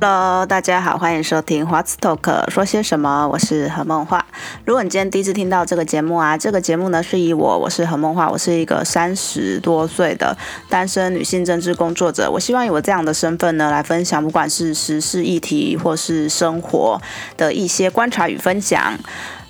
Hello，大家好，欢迎收听 What's Talk 说些什么？我是何梦画。如果你今天第一次听到这个节目啊，这个节目呢是以我，我是何梦画，我是一个三十多岁的单身女性政治工作者。我希望以我这样的身份呢，来分享不管是时事议题或是生活的一些观察与分享。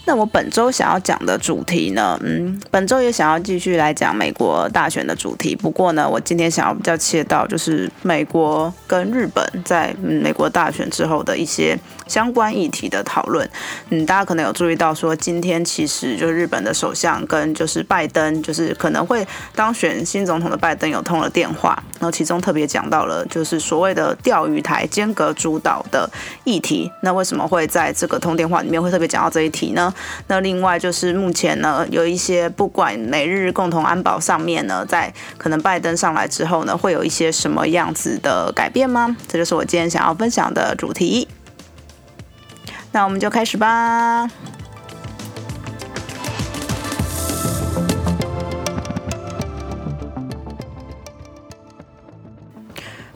那我本周想要讲的主题呢，嗯，本周也想要继续来讲美国大选的主题。不过呢，我今天想要比较切到就是美国跟日本在嗯美国大选之后的一些相关议题的讨论。嗯，大家可能有注意到说，今天其实就日本的首相跟就是拜登，就是可能会当选新总统的拜登有通了电话，然后其中特别讲到了就是所谓的钓鱼台间隔主导的议题。那为什么会在这个通电话里面会特别讲到这一题呢？那另外就是目前呢，有一些不管美日共同安保上面呢，在可能拜登上来之后呢，会有一些什么样子的改变吗？这就是我今天想要分享的主题。那我们就开始吧。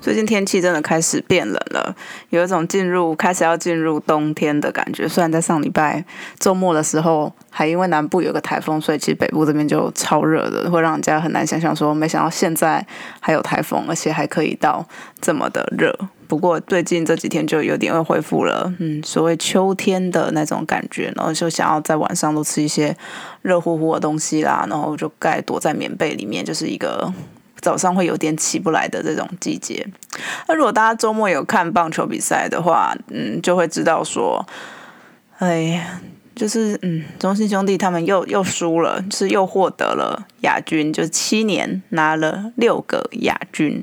最近天气真的开始变冷了，有一种进入开始要进入冬天的感觉。虽然在上礼拜周末的时候，还因为南部有个台风，所以其实北部这边就超热的，会让人家很难想象说，没想到现在还有台风，而且还可以到这么的热。不过最近这几天就有点会恢复了，嗯，所谓秋天的那种感觉，然后就想要在晚上都吃一些热乎乎的东西啦，然后就盖躲在棉被里面，就是一个。早上会有点起不来的这种季节。那如果大家周末有看棒球比赛的话，嗯，就会知道说，哎呀，就是嗯，中信兄弟他们又又输了，是又获得了亚军，就七年拿了六个亚军。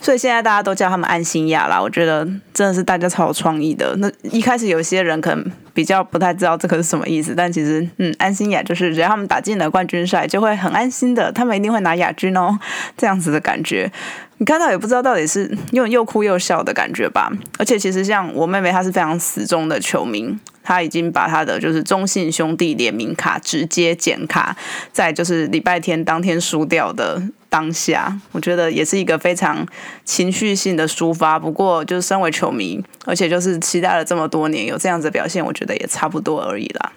所以现在大家都叫他们安心亚啦，我觉得真的是大家超有创意的。那一开始有些人可能比较不太知道这个是什么意思，但其实嗯，安心亚就是只要他们打进了冠军赛，就会很安心的，他们一定会拿亚军哦，这样子的感觉。你看到也不知道到底是用又哭又笑的感觉吧？而且其实像我妹妹，她是非常死忠的球迷，她已经把她的就是中信兄弟联名卡直接剪卡，在就是礼拜天当天输掉的。当下，我觉得也是一个非常情绪性的抒发。不过，就是身为球迷，而且就是期待了这么多年，有这样子表现，我觉得也差不多而已啦。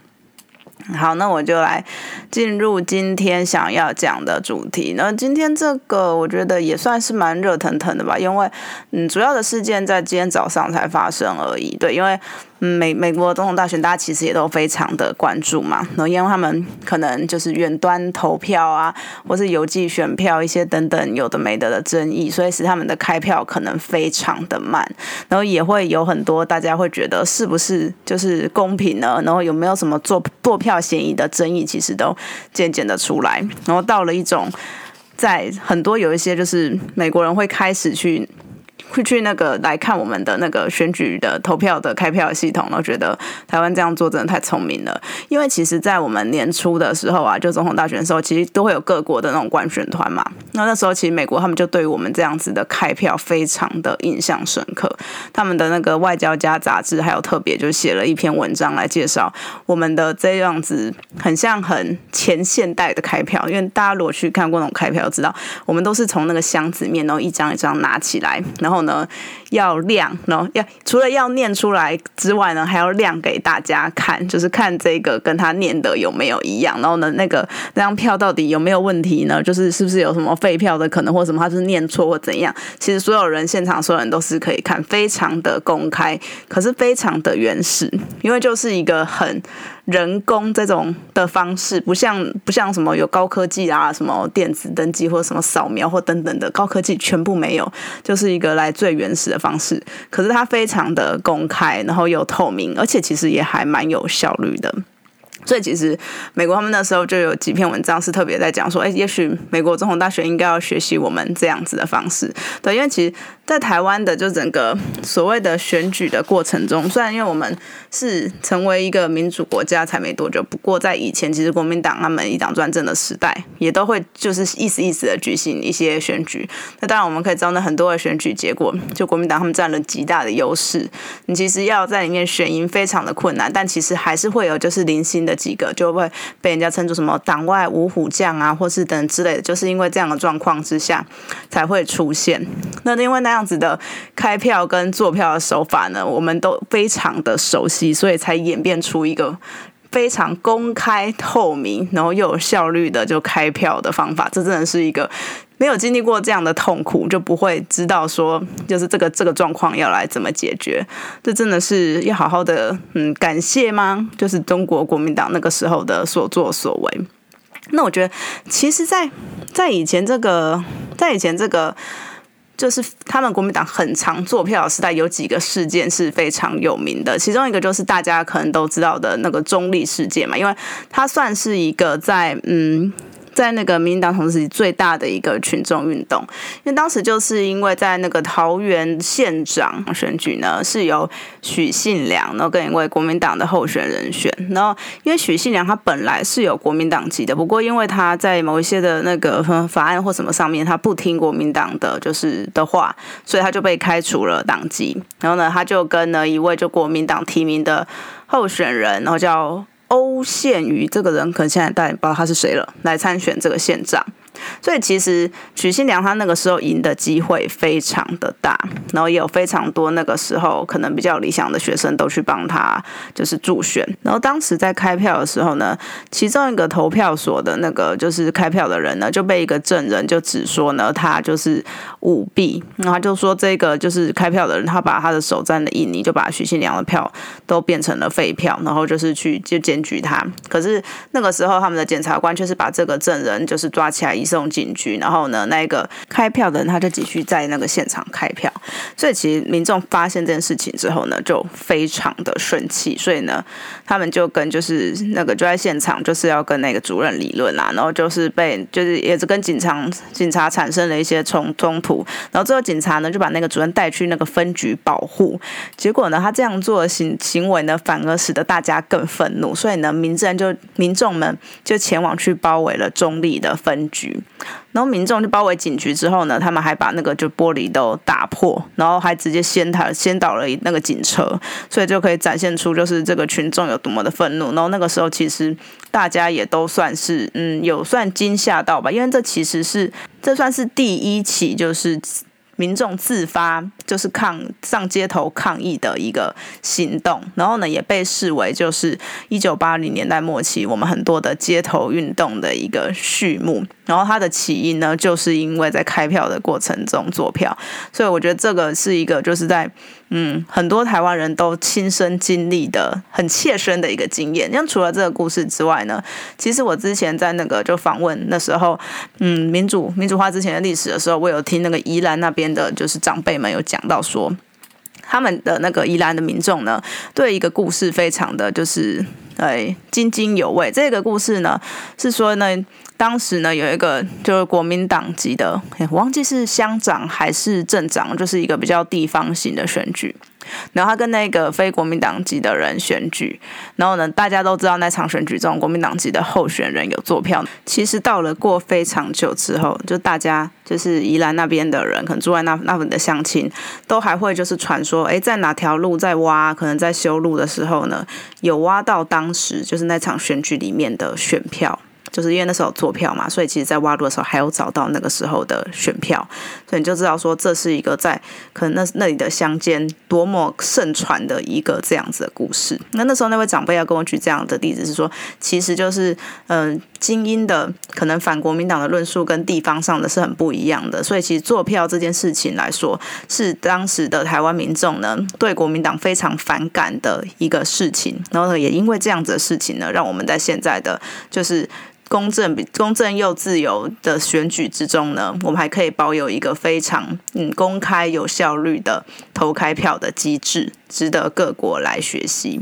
好，那我就来进入今天想要讲的主题。那今天这个，我觉得也算是蛮热腾腾的吧，因为嗯，主要的事件在今天早上才发生而已。对，因为。嗯，美美国总统大选，大家其实也都非常的关注嘛。然后因为他们可能就是远端投票啊，或是邮寄选票一些等等有的没的的争议，所以使他们的开票可能非常的慢。然后也会有很多大家会觉得是不是就是公平呢？然后有没有什么做做票嫌疑的争议，其实都渐渐的出来。然后到了一种在很多有一些就是美国人会开始去。会去那个来看我们的那个选举的投票的开票系统，我觉得台湾这样做真的太聪明了。因为其实，在我们年初的时候啊，就总统大选的时候，其实都会有各国的那种观选团嘛。那那时候，其实美国他们就对于我们这样子的开票非常的印象深刻。他们的那个外交家杂志还有特别就写了一篇文章来介绍我们的这样子，很像很前现代的开票。因为大家如果去看过那种开票，知道我们都是从那个箱子面，然后一张一张拿起来，然后。呢，要亮，然后要除了要念出来之外呢，还要亮给大家看，就是看这个跟他念的有没有一样。然后呢，那个那张票到底有没有问题呢？就是是不是有什么废票的可能，或什么他是念错或怎样？其实所有人现场所有人都是可以看，非常的公开，可是非常的原始，因为就是一个很。人工这种的方式，不像不像什么有高科技啊，什么电子登记或者什么扫描或等等的高科技全部没有，就是一个来最原始的方式。可是它非常的公开，然后又透明，而且其实也还蛮有效率的。所以其实美国他们那时候就有几篇文章是特别在讲说，哎，也许美国总统大选应该要学习我们这样子的方式。对，因为其实。在台湾的就整个所谓的选举的过程中，虽然因为我们是成为一个民主国家才没多久，不过在以前其实国民党他们一党专政的时代，也都会就是意思意思的举行一些选举。那当然我们可以知道，那很多的选举结果，就国民党他们占了极大的优势。你其实要在里面选赢非常的困难，但其实还是会有就是零星的几个就会被人家称作什么党外五虎将啊，或是等之类的，就是因为这样的状况之下才会出现。那另外那样样子的开票跟做票的手法呢，我们都非常的熟悉，所以才演变出一个非常公开透明，然后又有效率的就开票的方法。这真的是一个没有经历过这样的痛苦，就不会知道说，就是这个这个状况要来怎么解决。这真的是要好好的嗯感谢吗？就是中国国民党那个时候的所作所为。那我觉得，其实，在在以前这个，在以前这个。就是他们国民党很长做票时代，有几个事件是非常有名的。其中一个就是大家可能都知道的那个中立事件嘛，因为它算是一个在嗯。在那个民进党同时最大的一个群众运动，因为当时就是因为在那个桃园县长选举呢，是由许信良然后跟一位国民党的候选人选，然后因为许信良他本来是有国民党籍的，不过因为他在某一些的那个法案或什么上面他不听国民党的就是的话，所以他就被开除了党籍，然后呢他就跟了一位就国民党提名的候选人，然后叫。欧宪瑜这个人，可能现在大家也不知道他是谁了，来参选这个县长。所以其实许新良他那个时候赢的机会非常的大，然后也有非常多那个时候可能比较理想的学生都去帮他就是助选。然后当时在开票的时候呢，其中一个投票所的那个就是开票的人呢，就被一个证人就指说呢，他就是舞弊，然后他就说这个就是开票的人，他把他的手沾了印泥，就把许新良的票都变成了废票，然后就是去就检举他。可是那个时候他们的检察官却是把这个证人就是抓起来。送警局，然后呢，那个开票的人他就继续在那个现场开票，所以其实民众发现这件事情之后呢，就非常的生气，所以呢，他们就跟就是那个就在现场就是要跟那个主任理论啦，然后就是被就是也是跟警察警察产生了一些冲冲突，然后最后警察呢就把那个主任带去那个分局保护，结果呢他这样做行行为呢反而使得大家更愤怒，所以呢民政就民众们就前往去包围了中立的分局。然后民众就包围警局之后呢，他们还把那个就玻璃都打破，然后还直接掀他掀倒了那个警车，所以就可以展现出就是这个群众有多么的愤怒。然后那个时候其实大家也都算是嗯有算惊吓到吧，因为这其实是这算是第一起就是。民众自发就是抗上街头抗议的一个行动，然后呢也被视为就是一九八零年代末期我们很多的街头运动的一个序幕。然后它的起因呢，就是因为在开票的过程中做票，所以我觉得这个是一个就是在嗯很多台湾人都亲身经历的很切身的一个经验。像除了这个故事之外呢，其实我之前在那个就访问那时候嗯民主民主化之前的历史的时候，我有听那个宜兰那边。的就是长辈们有讲到说，他们的那个宜兰的民众呢，对一个故事非常的就是哎津津有味。这个故事呢是说呢，当时呢有一个就是国民党籍的，我忘记是乡长还是镇长，就是一个比较地方型的选举。然后他跟那个非国民党籍的人选举，然后呢，大家都知道那场选举中国民党籍的候选人有坐票。其实到了过非常久之后，就大家就是宜兰那边的人，可能住在那那边的乡亲，都还会就是传说，哎，在哪条路在挖，可能在修路的时候呢，有挖到当时就是那场选举里面的选票。就是因为那时候做票嘛，所以其实，在挖路的时候还有找到那个时候的选票，所以你就知道说，这是一个在可能那那里的乡间多么盛传的一个这样子的故事。那那时候那位长辈要跟我举这样的例子，是说，其实就是嗯，精英的可能反国民党的论述跟地方上的是很不一样的，所以其实做票这件事情来说，是当时的台湾民众呢对国民党非常反感的一个事情。然后呢，也因为这样子的事情呢，让我们在现在的就是。公正、公正又自由的选举之中呢，我们还可以保有一个非常嗯公开、有效率的投开票的机制，值得各国来学习。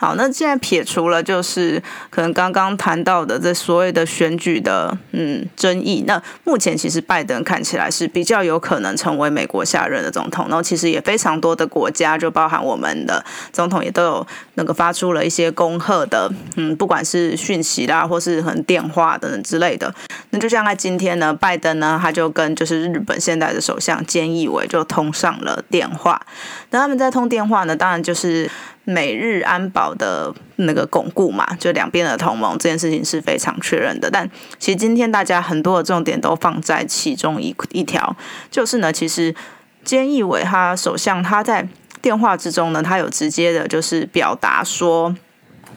好，那现在撇除了就是可能刚刚谈到的这所谓的选举的嗯争议，那目前其实拜登看起来是比较有可能成为美国下任的总统，然后其实也非常多的国家，就包含我们的总统也都有那个发出了一些恭贺的嗯，不管是讯息啦，或是很电话等等之类的。那就像在今天呢，拜登呢他就跟就是日本现在的首相菅义伟就通上了电话，那他们在通电话呢，当然就是。美日安保的那个巩固嘛，就两边的同盟这件事情是非常确认的。但其实今天大家很多的重点都放在其中一一条，就是呢，其实菅义伟他首相他在电话之中呢，他有直接的，就是表达说，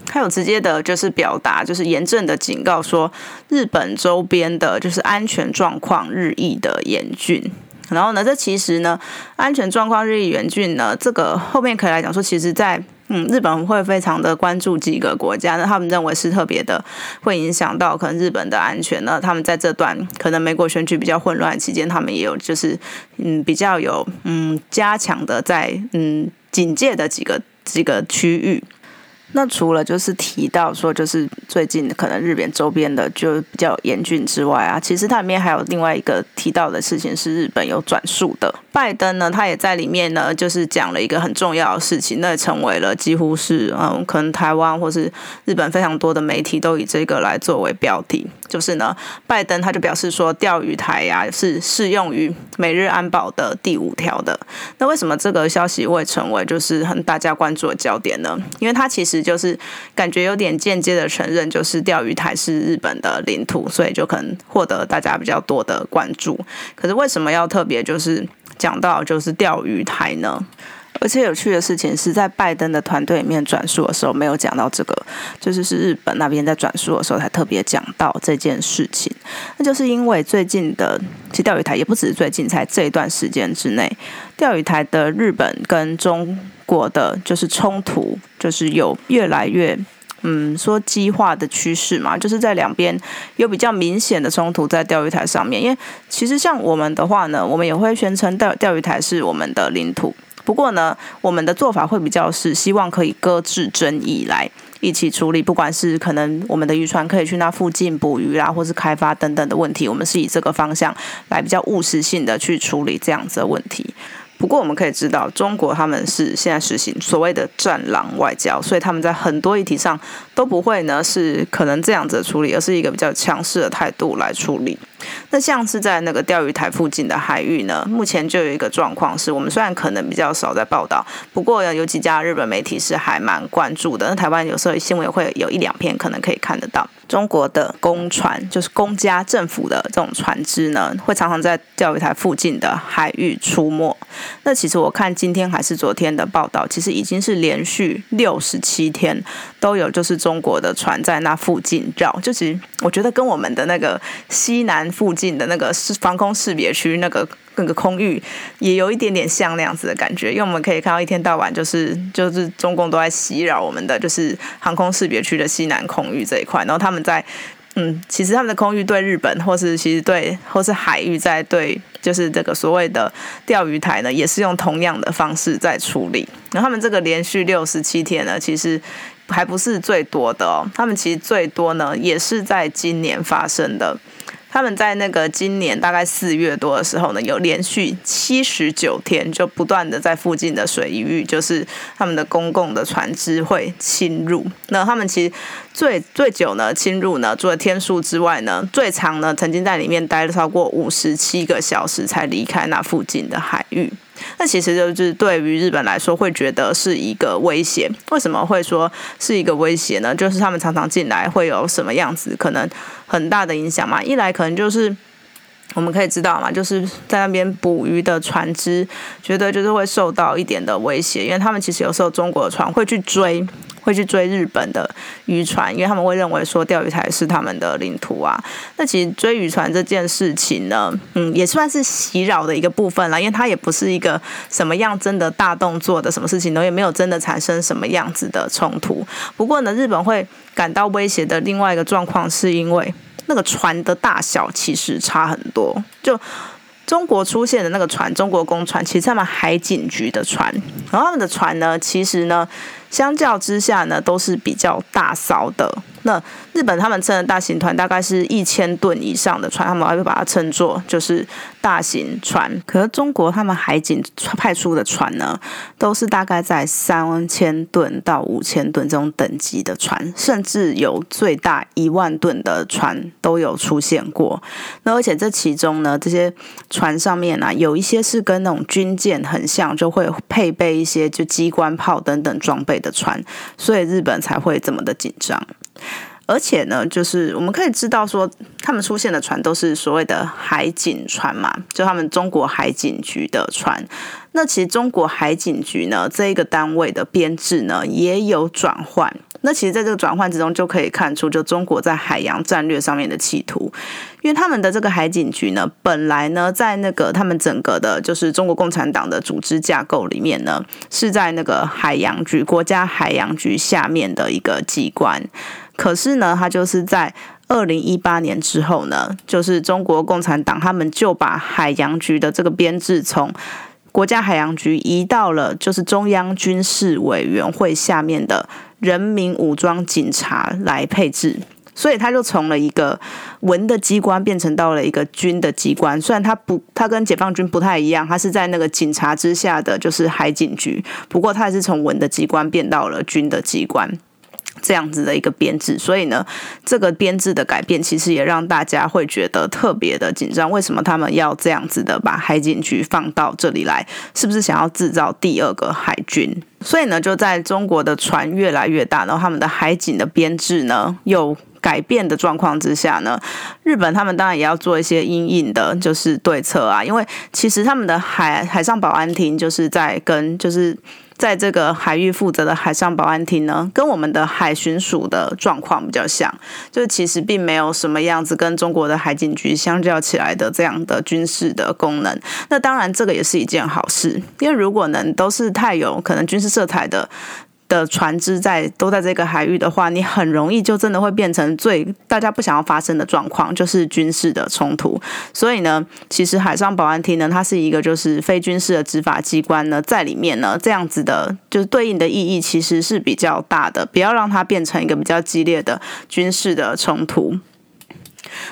他有直接的，就是表达，就是严正的警告说，日本周边的就是安全状况日益的严峻。然后呢，这其实呢，安全状况日益严峻呢，这个后面可以来讲说，其实在。嗯，日本会非常的关注几个国家，那他们认为是特别的，会影响到可能日本的安全。呢他们在这段可能美国选举比较混乱期间，他们也有就是嗯比较有嗯加强的在嗯警戒的几个几个区域。那除了就是提到说，就是最近可能日本周边的就比较严峻之外啊，其实它里面还有另外一个提到的事情是日本有转述的。拜登呢，他也在里面呢，就是讲了一个很重要的事情，那成为了几乎是嗯，可能台湾或是日本非常多的媒体都以这个来作为标题。就是呢，拜登他就表示说，钓鱼台呀是适用于美日安保的第五条的。那为什么这个消息会成为就是很大家关注的焦点呢？因为他其实就是感觉有点间接的承认，就是钓鱼台是日本的领土，所以就可能获得大家比较多的关注。可是为什么要特别就是讲到就是钓鱼台呢？而且有趣的事情是在拜登的团队里面转述的时候没有讲到这个，就是是日本那边在转述的时候才特别讲到这件事情。那就是因为最近的其实钓鱼台也不只是最近，才这一段时间之内，钓鱼台的日本跟中国的就是冲突，就是有越来越嗯说激化的趋势嘛，就是在两边有比较明显的冲突在钓鱼台上面。因为其实像我们的话呢，我们也会宣称钓钓鱼台是我们的领土。不过呢，我们的做法会比较是希望可以搁置争议来一起处理，不管是可能我们的渔船可以去那附近捕鱼啦，或是开发等等的问题，我们是以这个方向来比较务实性的去处理这样子的问题。不过我们可以知道，中国他们是现在实行所谓的“战狼外交”，所以他们在很多议题上都不会呢是可能这样子处理，而是一个比较强势的态度来处理。那像是在那个钓鱼台附近的海域呢，目前就有一个状况，是我们虽然可能比较少在报道，不过有几家日本媒体是还蛮关注的。那台湾有时候新闻会有一两篇，可能可以看得到。中国的公船，就是公家政府的这种船只呢，会常常在钓鱼台附近的海域出没。那其实我看今天还是昨天的报道，其实已经是连续六十七天都有，就是中国的船在那附近绕。就其实我觉得跟我们的那个西南附近的那个是防空识别区那个那个空域也有一点点像那样子的感觉，因为我们可以看到一天到晚就是就是中共都在袭扰我们的就是航空识别区的西南空域这一块，然后他们。在嗯，其实他们的空域对日本，或是其实对或是海域在对，就是这个所谓的钓鱼台呢，也是用同样的方式在处理。然后他们这个连续六十七天呢，其实还不是最多的哦，他们其实最多呢，也是在今年发生的。他们在那个今年大概四月多的时候呢，有连续七十九天就不断的在附近的水域，就是他们的公共的船只会侵入。那他们其实最最久呢侵入呢，除了天数之外呢，最长呢曾经在里面待了超过五十七个小时才离开那附近的海域。那其实就是对于日本来说，会觉得是一个威胁。为什么会说是一个威胁呢？就是他们常常进来会有什么样子，可能很大的影响嘛。一来可能就是我们可以知道嘛，就是在那边捕鱼的船只，觉得就是会受到一点的威胁，因为他们其实有时候中国的船会去追。会去追日本的渔船，因为他们会认为说钓鱼台是他们的领土啊。那其实追渔船这件事情呢，嗯，也算是袭扰的一个部分了，因为它也不是一个什么样真的大动作的什么事情呢，也没有真的产生什么样子的冲突。不过呢，日本会感到威胁的另外一个状况，是因为那个船的大小其实差很多。就中国出现的那个船，中国公船，其实他们海警局的船，然后他们的船呢，其实呢。相较之下呢，都是比较大艘的。那日本他们称的大型船大概是一千吨以上的船，他们还会把它称作就是大型船。可是中国他们海警派出的船呢，都是大概在三千吨到五千吨这种等级的船，甚至有最大一万吨的船都有出现过。那而且这其中呢，这些船上面啊，有一些是跟那种军舰很像，就会配备一些就机关炮等等装备的船，所以日本才会这么的紧张。而且呢，就是我们可以知道说，他们出现的船都是所谓的海警船嘛，就他们中国海警局的船。那其实中国海警局呢，这一个单位的编制呢，也有转换。那其实，在这个转换之中，就可以看出，就中国在海洋战略上面的企图。因为他们的这个海警局呢，本来呢，在那个他们整个的，就是中国共产党的组织架构里面呢，是在那个海洋局、国家海洋局下面的一个机关。可是呢，它就是在二零一八年之后呢，就是中国共产党他们就把海洋局的这个编制从国家海洋局移到了就是中央军事委员会下面的人民武装警察来配置。所以他就从了一个文的机关变成到了一个军的机关，虽然他不，他跟解放军不太一样，他是在那个警察之下的就是海警局，不过他也是从文的机关变到了军的机关。这样子的一个编制，所以呢，这个编制的改变其实也让大家会觉得特别的紧张。为什么他们要这样子的把海警局放到这里来？是不是想要制造第二个海军？所以呢，就在中国的船越来越大，然后他们的海警的编制呢又改变的状况之下呢，日本他们当然也要做一些阴影的，就是对策啊。因为其实他们的海海上保安厅就是在跟就是。在这个海域负责的海上保安厅呢，跟我们的海巡署的状况比较像，就是其实并没有什么样子跟中国的海警局相较起来的这样的军事的功能。那当然，这个也是一件好事，因为如果能都是太有可能军事色彩的。的船只在都在这个海域的话，你很容易就真的会变成最大家不想要发生的状况，就是军事的冲突。所以呢，其实海上保安厅呢，它是一个就是非军事的执法机关呢，在里面呢，这样子的，就是对应的意义其实是比较大的，不要让它变成一个比较激烈的军事的冲突。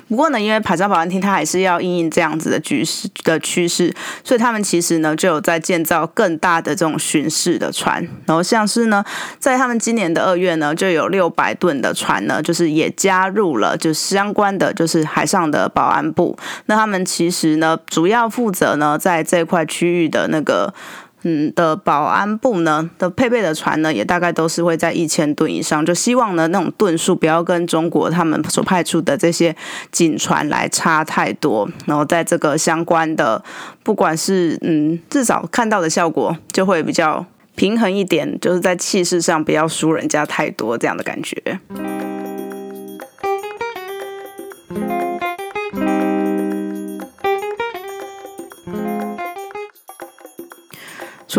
不过呢，因为海上保安厅它还是要应应这样子的局势的趋势，所以他们其实呢就有在建造更大的这种巡视的船。然后像是呢，在他们今年的二月呢，就有六百吨的船呢，就是也加入了就相关的就是海上的保安部。那他们其实呢，主要负责呢在这块区域的那个。嗯的保安部呢的配备的船呢，也大概都是会在一千吨以上，就希望呢那种吨数不要跟中国他们所派出的这些警船来差太多，然后在这个相关的，不管是嗯至少看到的效果就会比较平衡一点，就是在气势上不要输人家太多这样的感觉。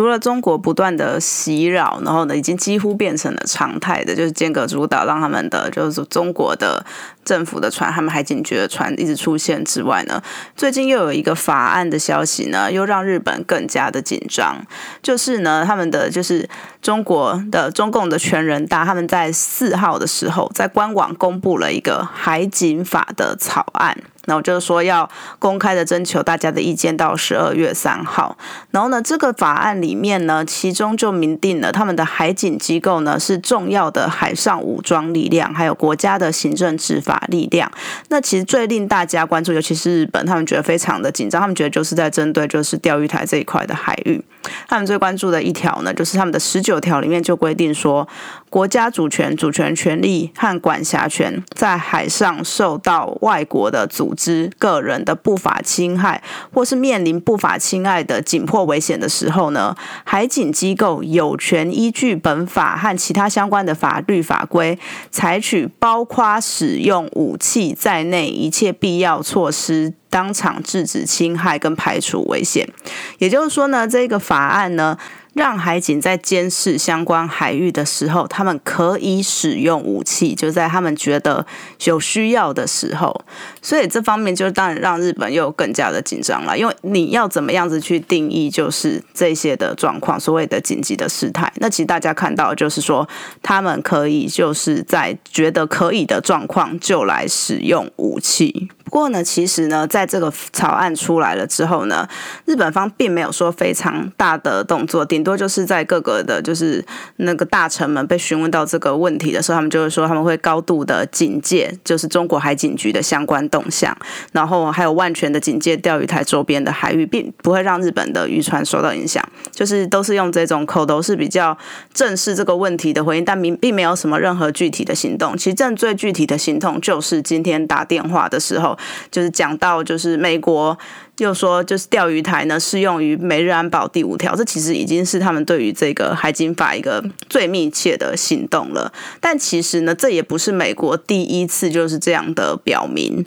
除了中国不断的袭扰，然后呢，已经几乎变成了常态的，就是间隔主导，让他们的就是中国的政府的船，他们海警局的船一直出现之外呢，最近又有一个法案的消息呢，又让日本更加的紧张，就是呢，他们的就是中国的中共的全人大，他们在四号的时候在官网公布了一个海警法的草案。然后就是说要公开的征求大家的意见到十二月三号。然后呢，这个法案里面呢，其中就明定了他们的海警机构呢是重要的海上武装力量，还有国家的行政执法力量。那其实最令大家关注，尤其是日本，他们觉得非常的紧张，他们觉得就是在针对就是钓鱼台这一块的海域。他们最关注的一条呢，就是他们的十九条里面就规定说，国家主权、主权权利和管辖权在海上受到外国的组织、个人的不法侵害，或是面临不法侵害的紧迫危险的时候呢，海警机构有权依据本法和其他相关的法律法规，采取包括使用武器在内一切必要措施。当场制止侵害跟排除危险，也就是说呢，这个法案呢，让海警在监视相关海域的时候，他们可以使用武器，就在他们觉得有需要的时候。所以这方面就当然让日本又更加的紧张了，因为你要怎么样子去定义就是这些的状况，所谓的紧急的事态。那其实大家看到就是说，他们可以就是在觉得可以的状况就来使用武器。不过呢，其实呢，在这个草案出来了之后呢，日本方并没有说非常大的动作，顶多就是在各个的，就是那个大臣们被询问到这个问题的时候，他们就会说他们会高度的警戒，就是中国海警局的相关动向，然后还有万全的警戒钓鱼台周边的海域，并不会让日本的渔船受到影响，就是都是用这种口头是比较正视这个问题的回应，但并并没有什么任何具体的行动。其实正最具体的行动就是今天打电话的时候。就是讲到，就是美国又说，就是钓鱼台呢适用于美日安保第五条，这其实已经是他们对于这个海警法一个最密切的行动了。但其实呢，这也不是美国第一次就是这样的表明。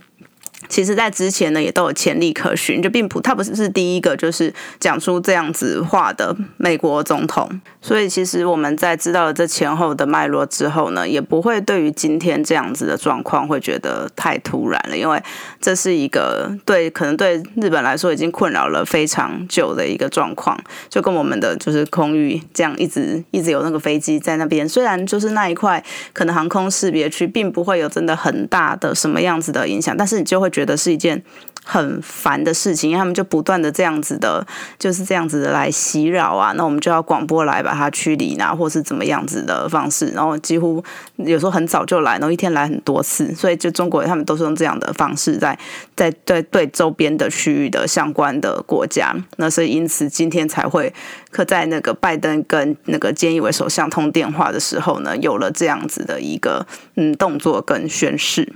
其实，在之前呢，也都有潜力可循，就并不，他不是是第一个就是讲出这样子话的美国总统。所以，其实我们在知道了这前后的脉络之后呢，也不会对于今天这样子的状况会觉得太突然了，因为这是一个对可能对日本来说已经困扰了非常久的一个状况，就跟我们的就是空域这样一直一直有那个飞机在那边，虽然就是那一块可能航空识别区并不会有真的很大的什么样子的影响，但是你就会觉觉得是一件很烦的事情，因为他们就不断的这样子的，就是这样子的来袭扰啊，那我们就要广播来把它驱离啊，或是怎么样子的方式，然后几乎有时候很早就来，然后一天来很多次，所以就中国人他们都是用这样的方式在在对对周边的区域的相关的国家，那所以因此今天才会可在那个拜登跟那个菅义伟首相通电话的时候呢，有了这样子的一个嗯动作跟宣誓。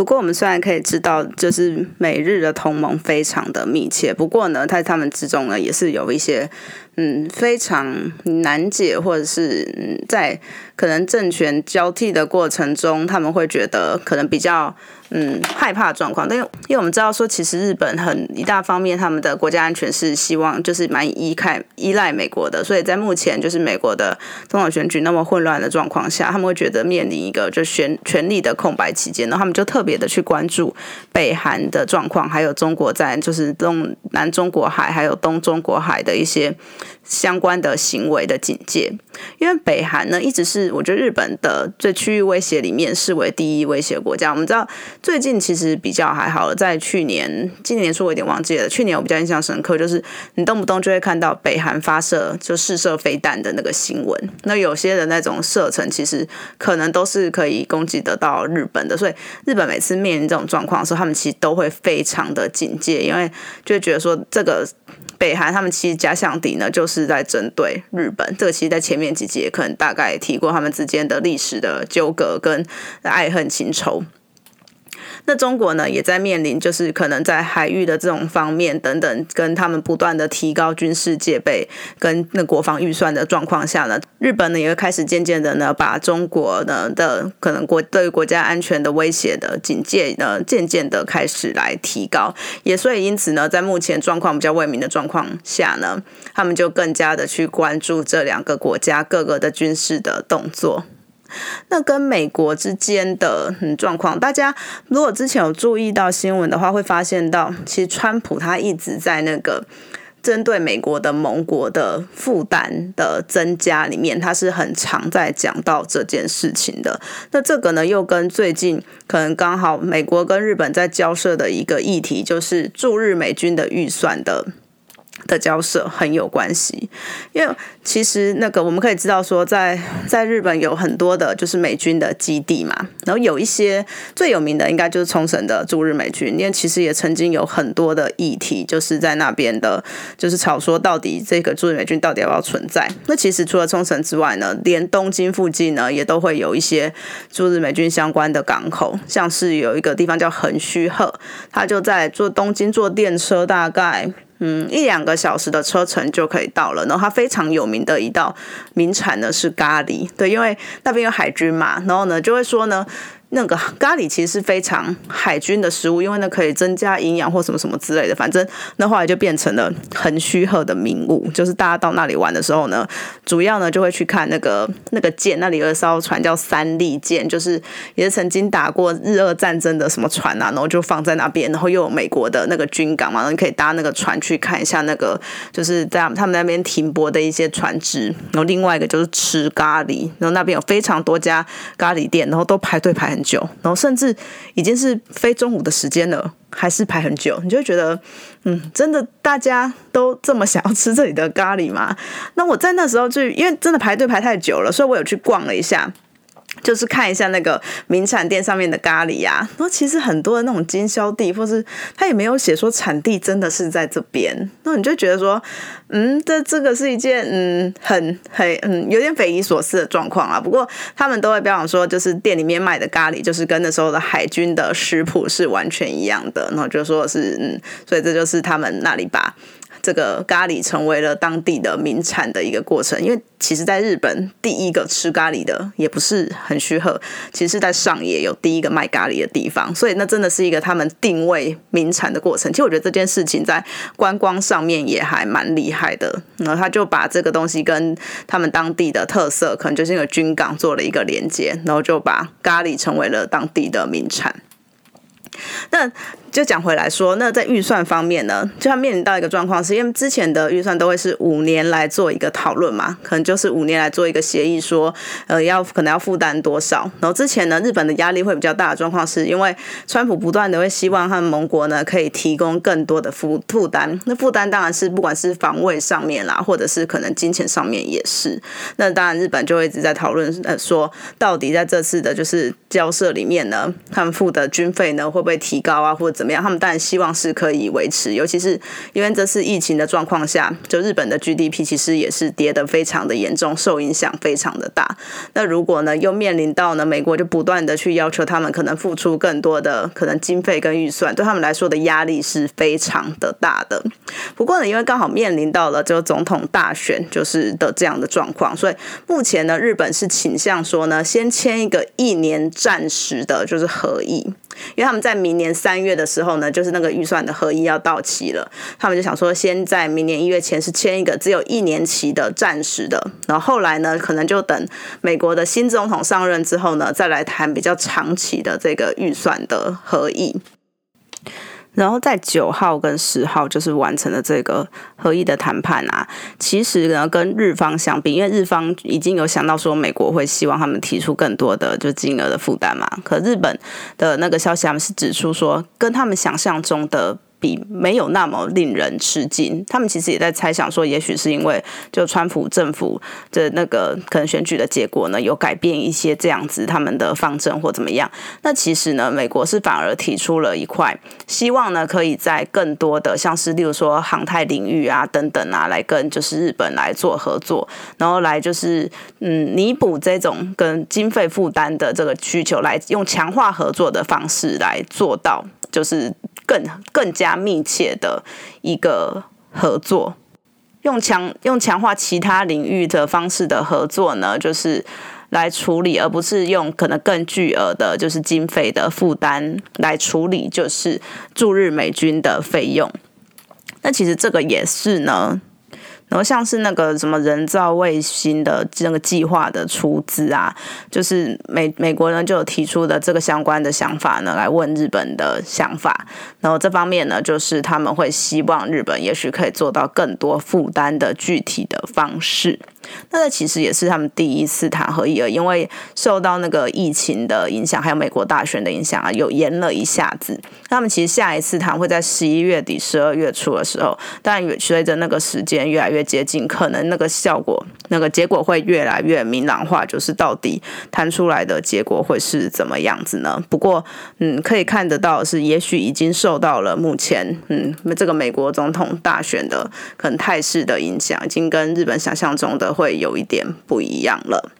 不过，我们虽然可以知道，就是美日的同盟非常的密切，不过呢，在他们之中呢，也是有一些。嗯，非常难解，或者是在可能政权交替的过程中，他们会觉得可能比较嗯害怕状况。但因为我们知道说，其实日本很一大方面，他们的国家安全是希望就是蛮依靠依赖美国的，所以在目前就是美国的总统选举那么混乱的状况下，他们会觉得面临一个就选权力的空白期间，然后他们就特别的去关注北韩的状况，还有中国在就是东南中国海还有东中国海的一些。相关的行为的警戒，因为北韩呢一直是我觉得日本的最区域威胁里面视为第一威胁国家。我们知道最近其实比较还好了，在去年、今年初我有点忘记了。去年我比较印象深刻，就是你动不动就会看到北韩发射就试射飞弹的那个新闻。那有些的那种射程其实可能都是可以攻击得到日本的，所以日本每次面临这种状况的时候，他们其实都会非常的警戒，因为就会觉得说这个。北韩他们其实假想敌呢，就是在针对日本。这个其实，在前面几集也可能大概提过他们之间的历史的纠葛跟爱恨情仇。那中国呢，也在面临就是可能在海域的这种方面等等，跟他们不断的提高军事戒备跟那国防预算的状况下呢，日本呢也会开始渐渐的呢，把中国呢的可能国对国家安全的威胁的警戒呢，渐渐的开始来提高。也所以因此呢，在目前状况比较未明的状况下呢，他们就更加的去关注这两个国家各个的军事的动作。那跟美国之间的状况，大家如果之前有注意到新闻的话，会发现到，其实川普他一直在那个针对美国的盟国的负担的增加里面，他是很常在讲到这件事情的。那这个呢，又跟最近可能刚好美国跟日本在交涉的一个议题，就是驻日美军的预算的。的交涉很有关系，因为其实那个我们可以知道说，在在日本有很多的就是美军的基地嘛，然后有一些最有名的应该就是冲绳的驻日美军，因为其实也曾经有很多的议题，就是在那边的，就是吵说到底这个驻日美军到底要不要存在。那其实除了冲绳之外呢，连东京附近呢也都会有一些驻日美军相关的港口，像是有一个地方叫横须贺，它就在坐东京坐电车大概。嗯一两个小时的车程就可以到了。然后它非常有名的一道名产呢是咖喱，对，因为那边有海军嘛，然后呢就会说呢。那个咖喱其实是非常海军的食物，因为那可以增加营养或什么什么之类的。反正那后来就变成了很虚鹤的名物，就是大家到那里玩的时候呢，主要呢就会去看那个那个舰，那里有一艘船叫三利舰，就是也是曾经打过日俄战争的什么船啊，然后就放在那边，然后又有美国的那个军港嘛，然后你可以搭那个船去看一下那个就是在他们那边停泊的一些船只。然后另外一个就是吃咖喱，然后那边有非常多家咖喱店，然后都排队排很。久，然后甚至已经是非中午的时间了，还是排很久，你就会觉得，嗯，真的大家都这么想要吃这里的咖喱吗？那我在那时候就因为真的排队排太久了，所以我有去逛了一下。就是看一下那个名产店上面的咖喱呀，然后其实很多的那种经销地，或是他也没有写说产地真的是在这边，那你就觉得说，嗯，这这个是一件嗯很很嗯有点匪夷所思的状况啊。不过他们都会标榜说，就是店里面卖的咖喱就是跟那时候的海军的食谱是完全一样的，然后就说是嗯，所以这就是他们那里把。这个咖喱成为了当地的名产的一个过程，因为其实在日本第一个吃咖喱的也不是很虚贺，其实在上野有第一个卖咖喱的地方，所以那真的是一个他们定位名产的过程。其实我觉得这件事情在观光上面也还蛮厉害的，然后他就把这个东西跟他们当地的特色，可能就是一个军港做了一个连接，然后就把咖喱成为了当地的名产。那就讲回来说，那在预算方面呢，就要面临到一个状况，是因为之前的预算都会是五年来做一个讨论嘛，可能就是五年来做一个协议，说呃要可能要负担多少。然后之前呢，日本的压力会比较大的状况，是因为川普不断的会希望他们盟国呢可以提供更多的负负担。那负担当然是不管是防卫上面啦，或者是可能金钱上面也是。那当然日本就会一直在讨论，呃，说到底在这次的就是交涉里面呢，他们付的军费呢会不会提高啊，或者怎么样？他们当然希望是可以维持，尤其是因为这次疫情的状况下，就日本的 GDP 其实也是跌得非常的严重，受影响非常的大。那如果呢，又面临到呢，美国就不断的去要求他们可能付出更多的可能经费跟预算，对他们来说的压力是非常的大的。不过呢，因为刚好面临到了就总统大选就是的这样的状况，所以目前呢，日本是倾向说呢，先签一个一年暂时的就是合议。因为他们在明年三月的时候呢，就是那个预算的合议要到期了，他们就想说，先在明年一月前是签一个只有一年期的暂时的，然后后来呢，可能就等美国的新总统上任之后呢，再来谈比较长期的这个预算的合议。然后在九号跟十号就是完成了这个合议的谈判啊。其实呢，跟日方相比，因为日方已经有想到说美国会希望他们提出更多的就金额的负担嘛。可日本的那个消息他们是指出说，跟他们想象中的。比没有那么令人吃惊，他们其实也在猜想说，也许是因为就川普政府的那个可能选举的结果呢，有改变一些这样子他们的方针或怎么样。那其实呢，美国是反而提出了一块，希望呢可以在更多的像是例如说航太领域啊等等啊，来跟就是日本来做合作，然后来就是嗯弥补这种跟经费负担的这个需求，来用强化合作的方式来做到。就是更更加密切的一个合作，用强用强化其他领域的方式的合作呢，就是来处理，而不是用可能更巨额的，就是经费的负担来处理，就是驻日美军的费用。那其实这个也是呢。然后像是那个什么人造卫星的那个计划的出资啊，就是美美国人就有提出的这个相关的想法呢，来问日本的想法。然后这方面呢，就是他们会希望日本也许可以做到更多负担的具体的方式。那这其实也是他们第一次谈合议了，因为受到那个疫情的影响，还有美国大选的影响啊，有延了一下子。他们其实下一次谈会在十一月底、十二月初的时候，但随着那个时间越来越接近，可能那个效果、那个结果会越来越明朗化，就是到底谈出来的结果会是怎么样子呢？不过，嗯，可以看得到是，也许已经受到了目前嗯这个美国总统大选的可能态势的影响，已经跟日本想象中的。会有一点不一样了。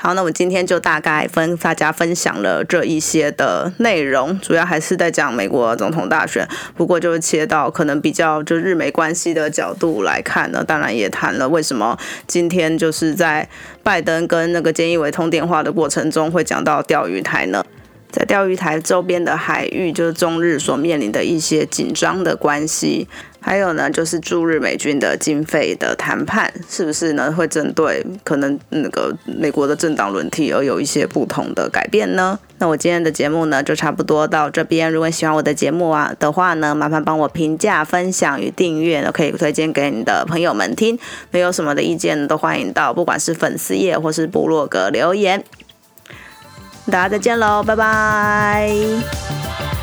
好，那我今天就大概分大家分享了这一些的内容，主要还是在讲美国总统大选，不过就是切到可能比较就日美关系的角度来看呢，当然也谈了为什么今天就是在拜登跟那个菅义伟通电话的过程中会讲到钓鱼台呢。在钓鱼台周边的海域，就是中日所面临的一些紧张的关系，还有呢，就是驻日美军的经费的谈判，是不是呢？会针对可能那个美国的政党轮替而有一些不同的改变呢？那我今天的节目呢，就差不多到这边。如果喜欢我的节目啊的话呢，麻烦帮我评价、分享与订阅，都可以推荐给你的朋友们听。没有什么的意见，都欢迎到不管是粉丝页或是部落格留言。大家再见喽，拜拜。